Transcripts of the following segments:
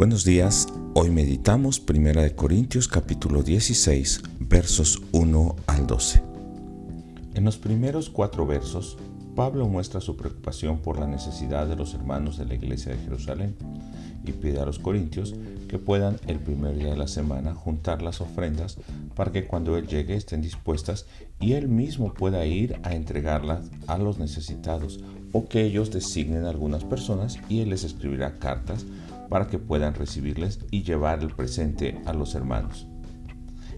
Buenos días, hoy meditamos 1 Corintios capítulo 16 versos 1 al 12. En los primeros cuatro versos, Pablo muestra su preocupación por la necesidad de los hermanos de la iglesia de Jerusalén y pide a los corintios que puedan el primer día de la semana juntar las ofrendas para que cuando él llegue estén dispuestas y él mismo pueda ir a entregarlas a los necesitados o que ellos designen a algunas personas y él les escribirá cartas para que puedan recibirles y llevar el presente a los hermanos.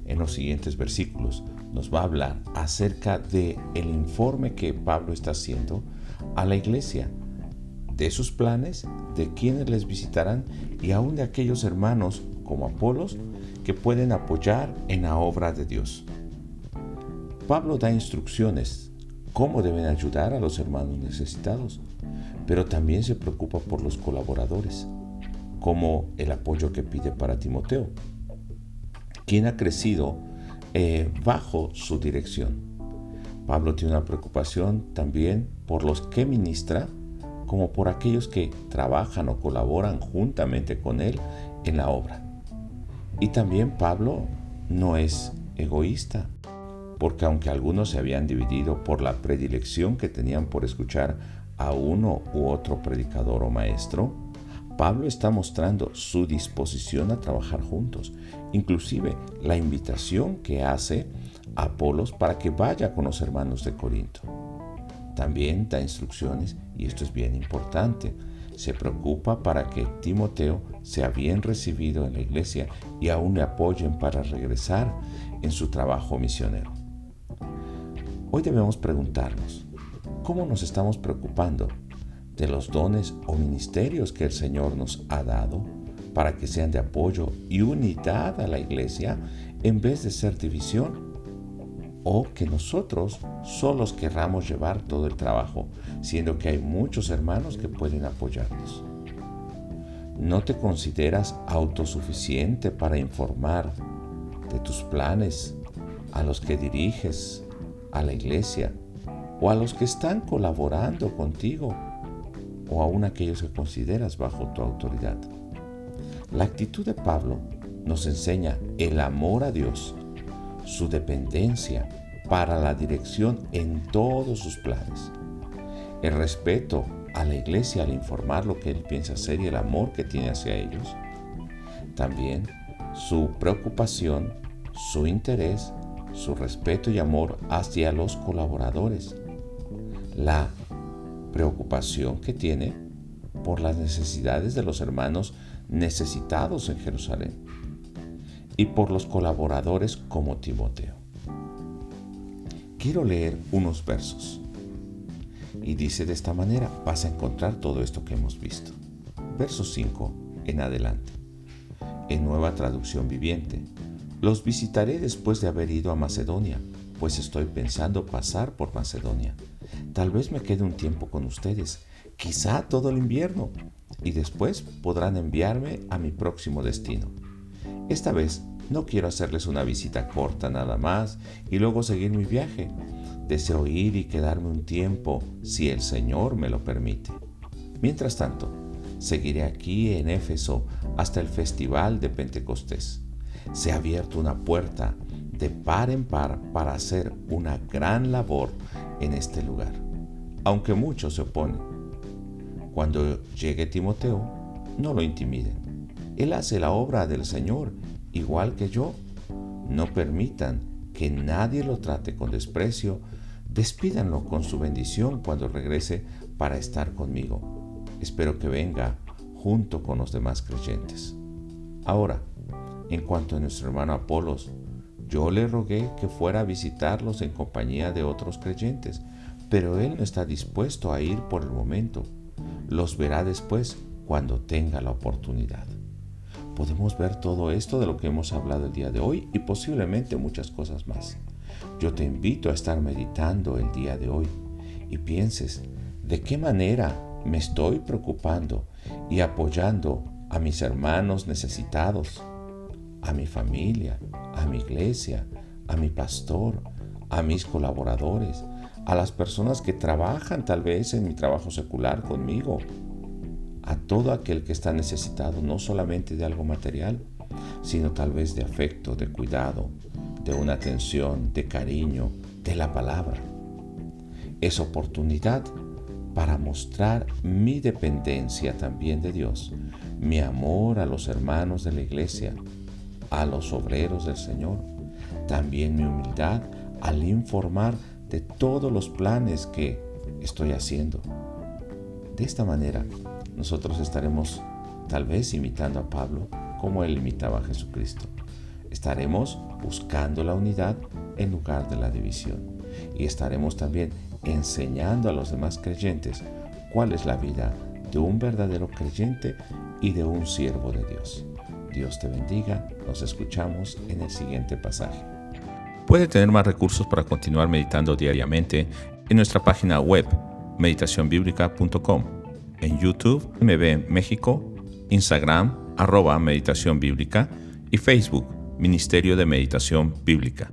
En los siguientes versículos nos va a hablar acerca de el informe que Pablo está haciendo a la iglesia, de sus planes, de quienes les visitarán y aún de aquellos hermanos como Apolos que pueden apoyar en la obra de Dios. Pablo da instrucciones cómo deben ayudar a los hermanos necesitados, pero también se preocupa por los colaboradores como el apoyo que pide para Timoteo, quien ha crecido eh, bajo su dirección. Pablo tiene una preocupación también por los que ministra, como por aquellos que trabajan o colaboran juntamente con él en la obra. Y también Pablo no es egoísta, porque aunque algunos se habían dividido por la predilección que tenían por escuchar a uno u otro predicador o maestro, Pablo está mostrando su disposición a trabajar juntos, inclusive la invitación que hace a Apolos para que vaya con los hermanos de Corinto. También da instrucciones, y esto es bien importante, se preocupa para que Timoteo sea bien recibido en la iglesia y aún le apoyen para regresar en su trabajo misionero. Hoy debemos preguntarnos, ¿cómo nos estamos preocupando de los dones o ministerios que el Señor nos ha dado para que sean de apoyo y unidad a la iglesia en vez de ser división. O que nosotros solos querramos llevar todo el trabajo, siendo que hay muchos hermanos que pueden apoyarnos. ¿No te consideras autosuficiente para informar de tus planes a los que diriges, a la iglesia o a los que están colaborando contigo o aún aquellos que consideras bajo tu autoridad. La actitud de Pablo nos enseña el amor a Dios, su dependencia para la dirección en todos sus planes, el respeto a la iglesia al informar lo que él piensa hacer y el amor que tiene hacia ellos, también su preocupación, su interés, su respeto y amor hacia los colaboradores, la preocupación que tiene por las necesidades de los hermanos necesitados en Jerusalén y por los colaboradores como Timoteo. Quiero leer unos versos. Y dice de esta manera, vas a encontrar todo esto que hemos visto. Verso 5 en adelante. En nueva traducción viviente. Los visitaré después de haber ido a Macedonia, pues estoy pensando pasar por Macedonia Tal vez me quede un tiempo con ustedes, quizá todo el invierno, y después podrán enviarme a mi próximo destino. Esta vez no quiero hacerles una visita corta nada más y luego seguir mi viaje. Deseo ir y quedarme un tiempo si el Señor me lo permite. Mientras tanto, seguiré aquí en Éfeso hasta el festival de Pentecostés. Se ha abierto una puerta de par en par para hacer una gran labor en este lugar, aunque muchos se oponen. Cuando llegue Timoteo, no lo intimiden. Él hace la obra del Señor, igual que yo. No permitan que nadie lo trate con desprecio. Despídanlo con su bendición cuando regrese para estar conmigo. Espero que venga junto con los demás creyentes. Ahora, en cuanto a nuestro hermano Apolos, yo le rogué que fuera a visitarlos en compañía de otros creyentes, pero él no está dispuesto a ir por el momento. Los verá después cuando tenga la oportunidad. Podemos ver todo esto de lo que hemos hablado el día de hoy y posiblemente muchas cosas más. Yo te invito a estar meditando el día de hoy y pienses de qué manera me estoy preocupando y apoyando a mis hermanos necesitados a mi familia, a mi iglesia, a mi pastor, a mis colaboradores, a las personas que trabajan tal vez en mi trabajo secular conmigo. a todo aquel que está necesitado no solamente de algo material, sino tal vez de afecto, de cuidado, de una atención, de cariño, de la palabra. Es oportunidad para mostrar mi dependencia también de Dios, mi amor a los hermanos de la iglesia, a los obreros del Señor, también mi humildad al informar de todos los planes que estoy haciendo. De esta manera, nosotros estaremos tal vez imitando a Pablo como él imitaba a Jesucristo. Estaremos buscando la unidad en lugar de la división. Y estaremos también enseñando a los demás creyentes cuál es la vida de un verdadero creyente y de un siervo de Dios. Dios te bendiga. Nos escuchamos en el siguiente pasaje. Puede tener más recursos para continuar meditando diariamente en nuestra página web meditacionbiblica.com, en YouTube MB México, Instagram arroba meditación bíblica y Facebook Ministerio de Meditación Bíblica.